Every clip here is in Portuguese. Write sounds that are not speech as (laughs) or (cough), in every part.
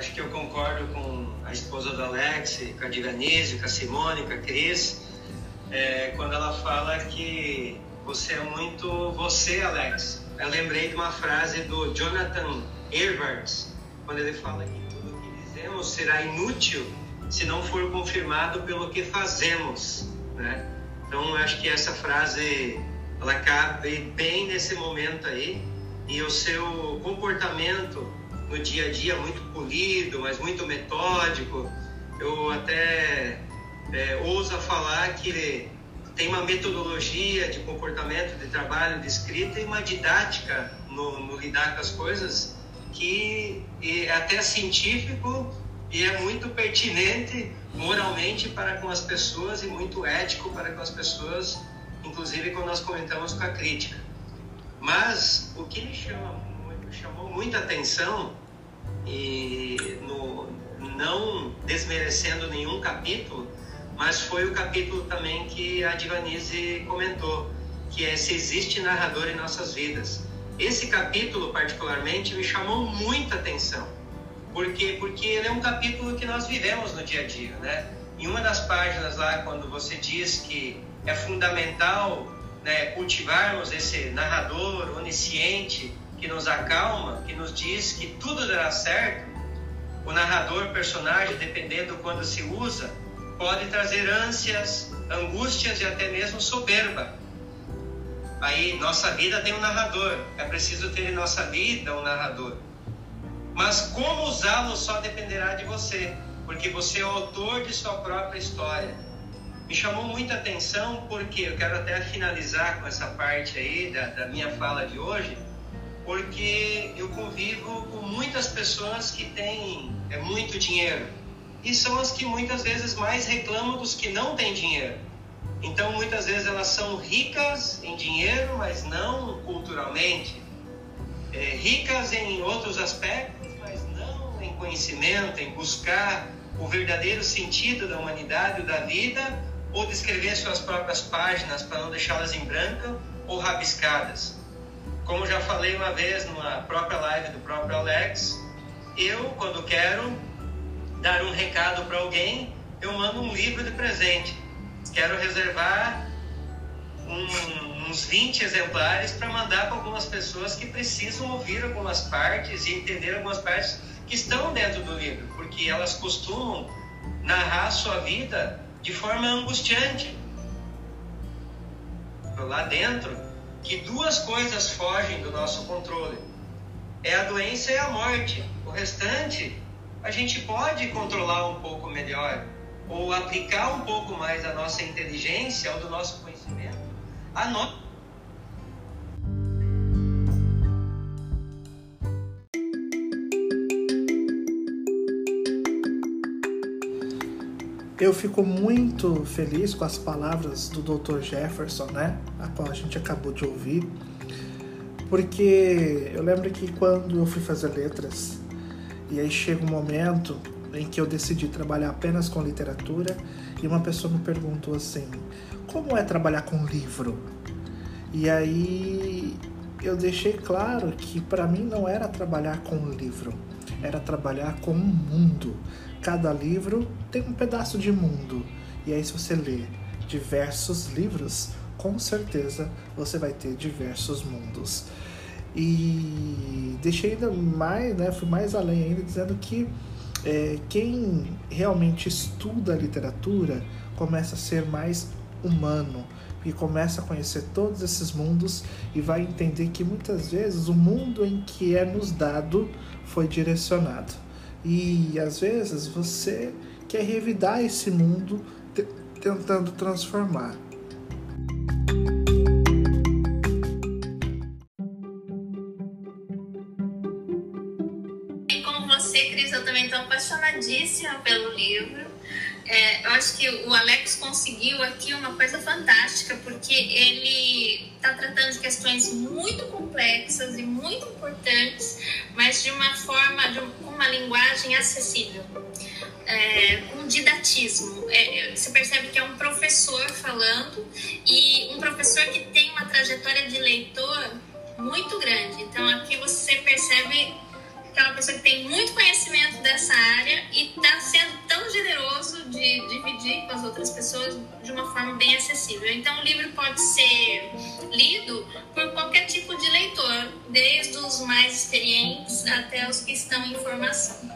acho que eu concordo com a esposa do Alex, com a Divanise, com a Simone, com a Cris, é, quando ela fala que você é muito você, Alex. Eu lembrei de uma frase do Jonathan Edwards, quando ele fala que tudo o que dizemos será inútil se não for confirmado pelo que fazemos, né? Então, acho que essa frase ela cabe bem nesse momento aí e o seu comportamento no dia a dia muito polido, mas muito metódico. Eu até é, ouso falar que tem uma metodologia de comportamento, de trabalho, de escrita e uma didática no, no lidar com as coisas que é até científico e é muito pertinente moralmente para com as pessoas e muito ético para com as pessoas, inclusive quando nós comentamos com a crítica. Mas o que me chama, chamou muita atenção e no, não desmerecendo nenhum capítulo, mas foi o capítulo também que a Divanise comentou, que é se existe narrador em nossas vidas. Esse capítulo particularmente me chamou muita atenção. Por quê? Porque ele é um capítulo que nós vivemos no dia a dia, né? Em uma das páginas lá, quando você diz que é fundamental né, cultivarmos esse narrador onisciente que nos acalma, que nos diz que tudo dará certo, o narrador, personagem, dependendo quando se usa, pode trazer ânsias, angústias e até mesmo soberba. Aí, nossa vida tem um narrador, é preciso ter em nossa vida um narrador. Mas como usá-lo só dependerá de você, porque você é o autor de sua própria história. Me chamou muita atenção porque eu quero até finalizar com essa parte aí da, da minha fala de hoje porque eu convivo com muitas pessoas que têm é, muito dinheiro e são as que muitas vezes mais reclamam dos que não têm dinheiro. Então, muitas vezes elas são ricas em dinheiro, mas não culturalmente. É, ricas em outros aspectos, mas não em conhecimento, em buscar o verdadeiro sentido da humanidade ou da vida, ou de escrever suas próprias páginas para não deixá-las em branco ou rabiscadas. Como já falei uma vez numa própria live do próprio Alex, eu, quando quero dar um recado para alguém, eu mando um livro de presente. Quero reservar um, uns 20 exemplares para mandar para algumas pessoas que precisam ouvir algumas partes e entender algumas partes que estão dentro do livro, porque elas costumam narrar a sua vida de forma angustiante. Lá dentro, que duas coisas fogem do nosso controle: é a doença e a morte. O restante a gente pode controlar um pouco melhor ou aplicar um pouco mais a nossa inteligência ou do nosso conhecimento a nossa Eu fico muito feliz com as palavras do Dr. Jefferson, né? A qual a gente acabou de ouvir. Porque eu lembro que quando eu fui fazer letras, e aí chega um momento em que eu decidi trabalhar apenas com literatura, e uma pessoa me perguntou assim: como é trabalhar com livro? E aí eu deixei claro que para mim não era trabalhar com livro, era trabalhar com um mundo, Cada livro tem um pedaço de mundo. E aí, se você lê diversos livros, com certeza você vai ter diversos mundos. E deixei ainda mais, né, fui mais além ainda, dizendo que é, quem realmente estuda a literatura começa a ser mais humano e começa a conhecer todos esses mundos e vai entender que muitas vezes o mundo em que é nos dado foi direcionado. E às vezes você quer revidar esse mundo tentando transformar. E como você, Cris, eu também estou apaixonadíssima pelo livro. É, eu acho que o Alex conseguiu aqui uma coisa fantástica, porque ele está tratando de questões muito complexas e muito importantes, mas de uma forma, de uma linguagem acessível, é, com didatismo. É, você percebe que é um professor falando e um professor que tem uma trajetória de leitor muito grande. Então aqui você percebe aquela pessoa que tem muito conhecimento dessa área com as outras pessoas de uma forma bem acessível. Então, o livro pode ser lido por qualquer tipo de leitor, desde os mais experientes até os que estão em formação.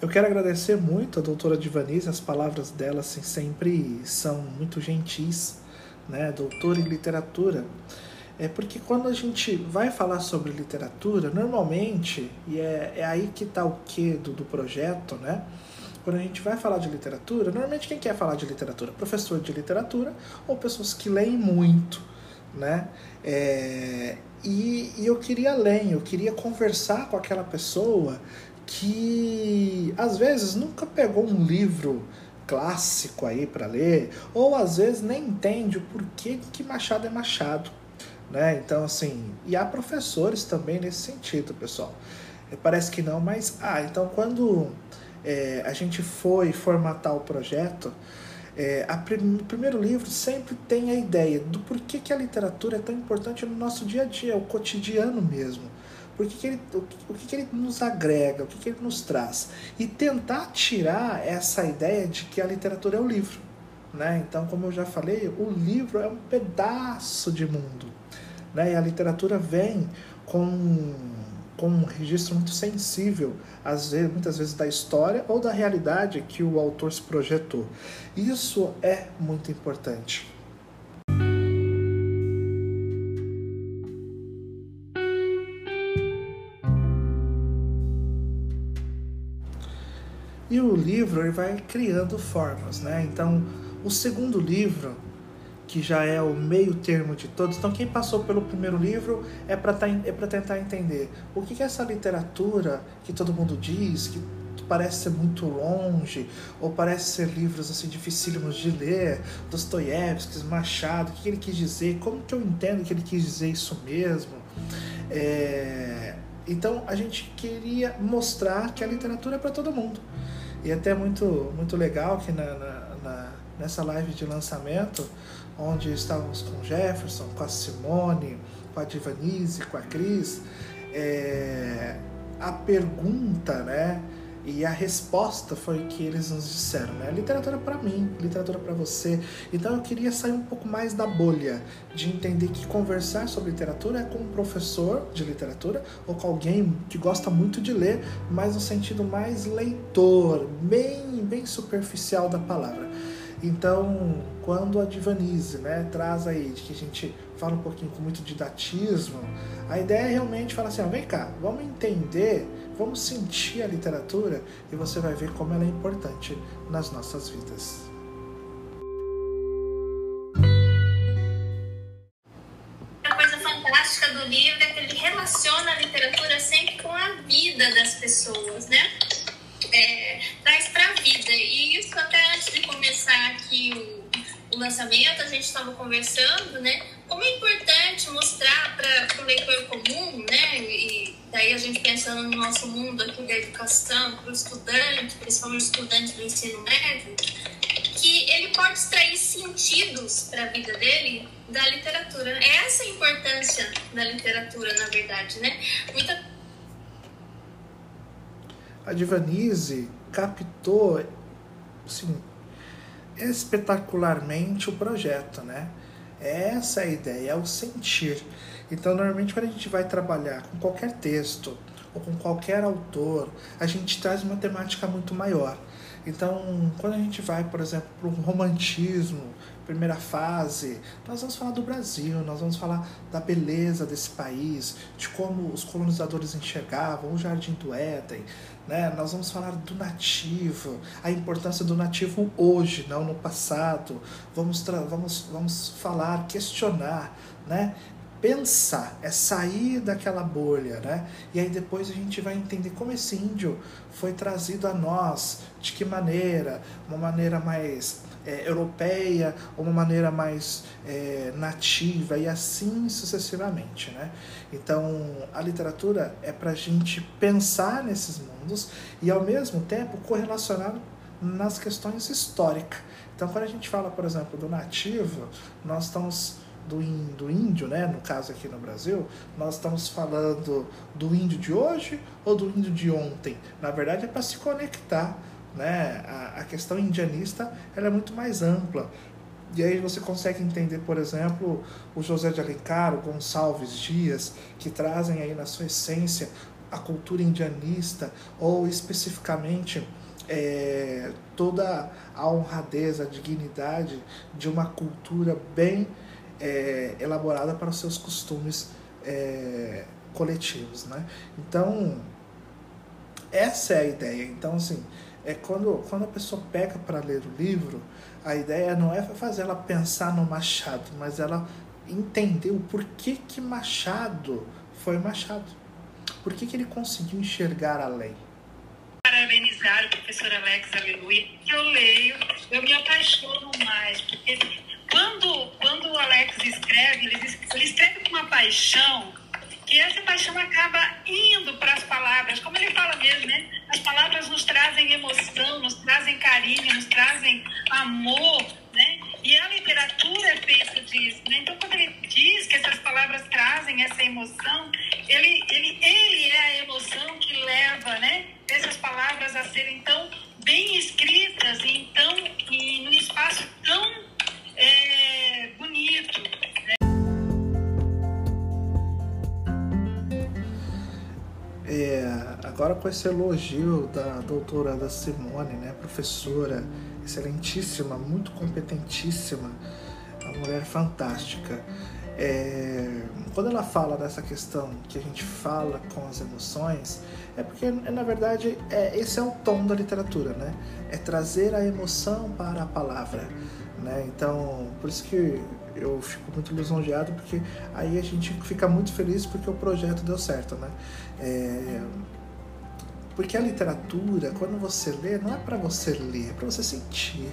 Eu quero agradecer muito a doutora Divanise, as palavras dela assim, sempre são muito gentis, né? Doutora em literatura. É porque quando a gente vai falar sobre literatura, normalmente, e é, é aí que está o quê do, do projeto, né? Quando a gente vai falar de literatura, normalmente quem quer falar de literatura? Professor de literatura ou pessoas que leem muito, né? É, e, e eu queria ler, eu queria conversar com aquela pessoa que às vezes nunca pegou um livro clássico aí para ler, ou às vezes nem entende o porquê que Machado é Machado, né? Então assim, e há professores também nesse sentido, pessoal. É, parece que não, mas ah, então quando é, a gente foi formatar o projeto, é, prim o primeiro livro sempre tem a ideia do porquê que a literatura é tão importante no nosso dia a dia, o cotidiano mesmo o que, que ele, o que, o que, que ele nos agrega, o que, que ele nos traz. E tentar tirar essa ideia de que a literatura é o livro. Né? Então, como eu já falei, o livro é um pedaço de mundo. Né? E a literatura vem com, com um registro muito sensível, às vezes, muitas vezes da história ou da realidade que o autor se projetou. Isso é muito importante. E o livro ele vai criando formas, né? Então, o segundo livro, que já é o meio termo de todos, então quem passou pelo primeiro livro é para tá, é tentar entender o que é essa literatura que todo mundo diz, que parece ser muito longe, ou parece ser livros assim dificílimos de ler, Dostoiévski, Machado, o que ele quis dizer, como que eu entendo que ele quis dizer isso mesmo. É... Então a gente queria mostrar que a literatura é para todo mundo. E até muito, muito legal que na, na, na, nessa live de lançamento, onde estávamos com Jefferson, com a Simone, com a Divanise, com a Cris, é, a pergunta, né? E a resposta foi que eles nos disseram, né? Literatura para mim, literatura para você. Então eu queria sair um pouco mais da bolha, de entender que conversar sobre literatura é com um professor de literatura ou com alguém que gosta muito de ler, mas no sentido mais leitor, bem, bem superficial da palavra. Então, quando a Divanise né, traz aí que a gente fala um pouquinho com muito didatismo, a ideia é realmente falar assim: ó, vem cá, vamos entender, vamos sentir a literatura e você vai ver como ela é importante nas nossas vidas. Lançamento, a gente estava conversando, né? Como é importante mostrar para o leitor comum, né? E daí a gente pensando no nosso mundo aqui da educação, para o estudante, principalmente o estudante do ensino médio, que ele pode extrair sentidos para a vida dele da literatura. Essa é a importância da literatura, na verdade, né? Muita a Divanise captou assim, espetacularmente o projeto, né? Essa é a ideia, é o sentir. Então, normalmente, quando a gente vai trabalhar com qualquer texto ou com qualquer autor, a gente traz uma temática muito maior. Então, quando a gente vai, por exemplo, para o romantismo, primeira fase, nós vamos falar do Brasil, nós vamos falar da beleza desse país, de como os colonizadores enxergavam o Jardim do Éden, né? nós vamos falar do nativo, a importância do nativo hoje, não no passado, vamos, vamos, vamos falar, questionar, né? pensar, é sair daquela bolha, né? E aí depois a gente vai entender como esse índio foi trazido a nós, de que maneira, uma maneira mais é, europeia, uma maneira mais é, nativa e assim sucessivamente, né? Então a literatura é para a gente pensar nesses mundos e ao mesmo tempo correlacionar nas questões históricas. Então quando a gente fala, por exemplo, do nativo, nós estamos do, do índio, né? no caso aqui no Brasil, nós estamos falando do índio de hoje ou do índio de ontem. Na verdade é para se conectar. Né? A, a questão indianista ela é muito mais ampla. E aí você consegue entender, por exemplo, o José de Alencar, o Gonçalves Dias, que trazem aí na sua essência a cultura indianista, ou especificamente é, toda a honradez, a dignidade de uma cultura bem é, elaborada para os seus costumes é, coletivos, né? Então, essa é a ideia. Então, assim, é quando, quando a pessoa pega para ler o livro, a ideia não é fazer ela pensar no Machado, mas ela entender o porquê que Machado foi Machado. Por que, que ele conseguiu enxergar além? Parabenizar o professor Alex Aleluia, que eu leio, eu me apaixono mais, porque quando, quando o Alex escreve, ele, ele escreve com uma paixão, que essa paixão acaba indo para as palavras, como ele fala mesmo, né? As palavras nos trazem emoção, nos trazem carinho, nos trazem amor, né? E a literatura é feita disso, né? Então, quando ele diz que essas palavras trazem essa emoção, com esse elogio da doutora da Simone, né, professora excelentíssima, muito competentíssima, uma mulher fantástica. É, quando ela fala dessa questão que a gente fala com as emoções, é porque na verdade é, esse é o tom da literatura, né? É trazer a emoção para a palavra. Né? Então, por isso que eu fico muito lisonjeado, porque aí a gente fica muito feliz porque o projeto deu certo. Né? É... Porque a literatura, quando você lê, não é para você ler, é para você sentir.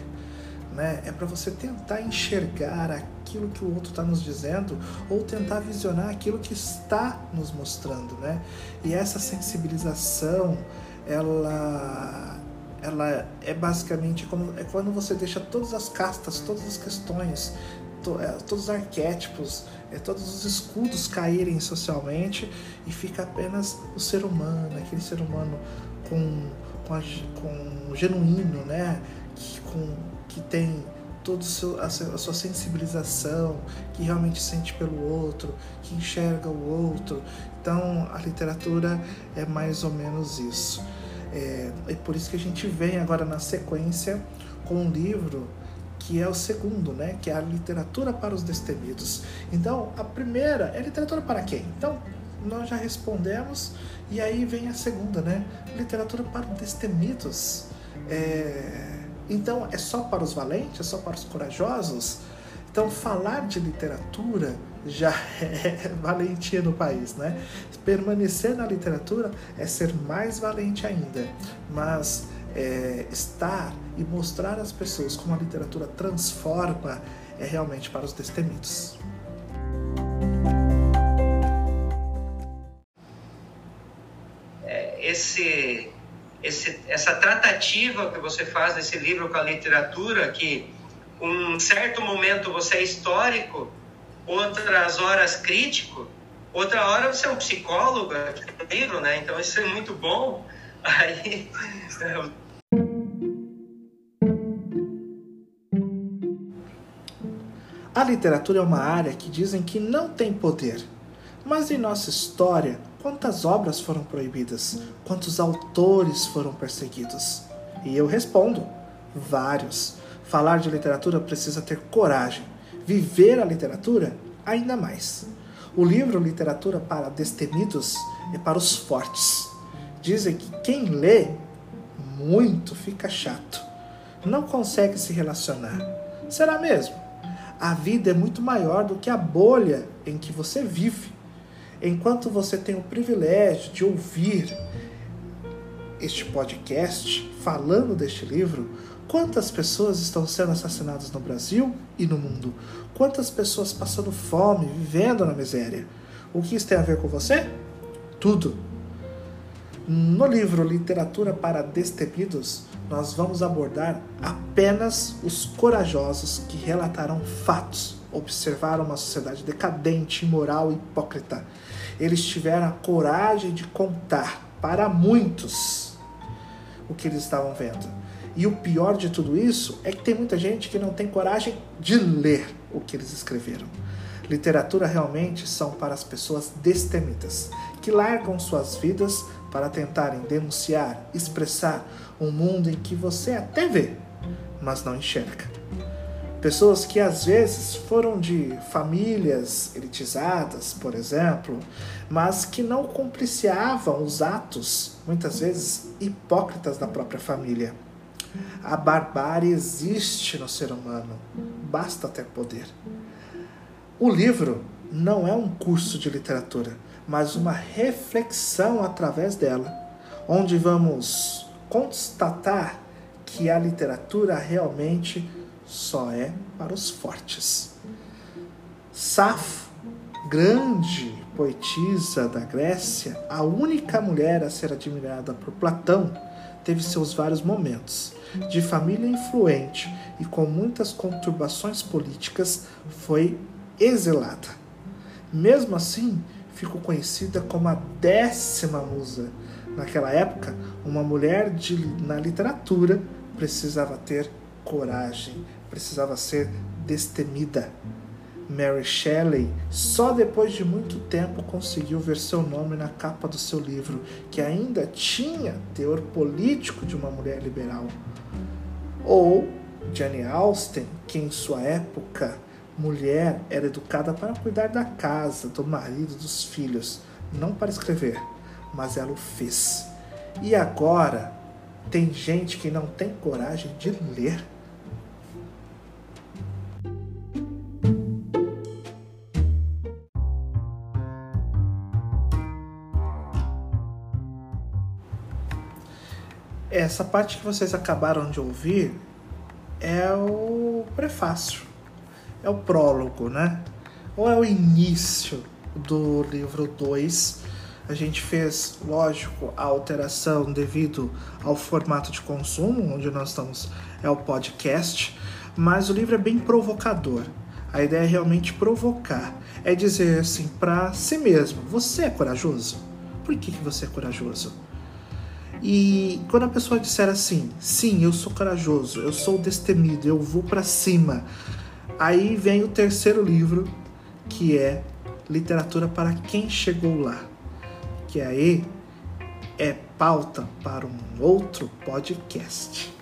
Né? É para você tentar enxergar aquilo que o outro está nos dizendo ou tentar visionar aquilo que está nos mostrando, né? E essa sensibilização, ela ela é basicamente como é quando você deixa todas as castas, todas as questões, to, é, todos os arquétipos, é, todos os escudos caírem socialmente e fica apenas o ser humano, aquele ser humano com, com, a, com genuíno, né? Que, com, que tem toda a sua sensibilização, que realmente sente pelo outro, que enxerga o outro. Então a literatura é mais ou menos isso. É, é por isso que a gente vem agora na sequência com um livro que é o segundo, né? Que é a literatura para os destemidos. Então, a primeira é literatura para quem? Então, nós já respondemos e aí vem a segunda, né? Literatura para os destemidos. É... Então, é só para os valentes? É só para os corajosos? Então, falar de literatura já (laughs) é valentia no país, né? Permanecer na literatura é ser mais valente ainda, mas é, estar e mostrar às pessoas como a literatura transforma é realmente para os destemidos. É, esse, esse, essa tratativa que você faz nesse livro com a literatura, que um certo momento você é histórico, outras horas crítico, outra hora você é um psicólogo, é livro, né? Então isso é muito bom. (laughs) Aí A literatura é uma área que dizem que não tem poder. Mas em nossa história, quantas obras foram proibidas? Quantos autores foram perseguidos? E eu respondo: vários. Falar de literatura precisa ter coragem. Viver a literatura, ainda mais. O livro Literatura para Destemidos é para os fortes. Dizem que quem lê muito fica chato, não consegue se relacionar. Será mesmo? A vida é muito maior do que a bolha em que você vive. Enquanto você tem o privilégio de ouvir este podcast falando deste livro, Quantas pessoas estão sendo assassinadas no Brasil e no mundo? Quantas pessoas passando fome, vivendo na miséria? O que isso tem a ver com você? Tudo. No livro Literatura para Destemidos, nós vamos abordar apenas os corajosos que relataram fatos observaram uma sociedade decadente, imoral e hipócrita. Eles tiveram a coragem de contar para muitos o que eles estavam vendo. E o pior de tudo isso é que tem muita gente que não tem coragem de ler o que eles escreveram. Literatura realmente são para as pessoas destemidas, que largam suas vidas para tentarem denunciar, expressar um mundo em que você até vê, mas não enxerga. Pessoas que às vezes foram de famílias elitizadas, por exemplo, mas que não compliciavam os atos, muitas vezes hipócritas da própria família. A barbárie existe no ser humano, basta ter poder. O livro não é um curso de literatura, mas uma reflexão através dela, onde vamos constatar que a literatura realmente só é para os fortes. Safo, grande poetisa da Grécia, a única mulher a ser admirada por Platão, teve seus vários momentos. De família influente e com muitas conturbações políticas, foi exilada. Mesmo assim, ficou conhecida como a décima musa. Naquela época, uma mulher de, na literatura precisava ter coragem, precisava ser destemida. Mary Shelley, só depois de muito tempo, conseguiu ver seu nome na capa do seu livro, que ainda tinha teor político de uma mulher liberal. Ou Jane Austen, que em sua época mulher era educada para cuidar da casa, do marido, dos filhos, não para escrever, mas ela o fez. E agora tem gente que não tem coragem de ler. Essa parte que vocês acabaram de ouvir é o prefácio é o prólogo, né? Ou é o início do livro 2. A gente fez, lógico, a alteração devido ao formato de consumo, onde nós estamos, é o podcast, mas o livro é bem provocador. A ideia é realmente provocar, é dizer assim para si mesmo: você é corajoso? Por que, que você é corajoso? E quando a pessoa disser assim: sim, eu sou corajoso, eu sou destemido, eu vou para cima, Aí vem o terceiro livro, que é Literatura para quem chegou lá, que aí é pauta para um outro podcast.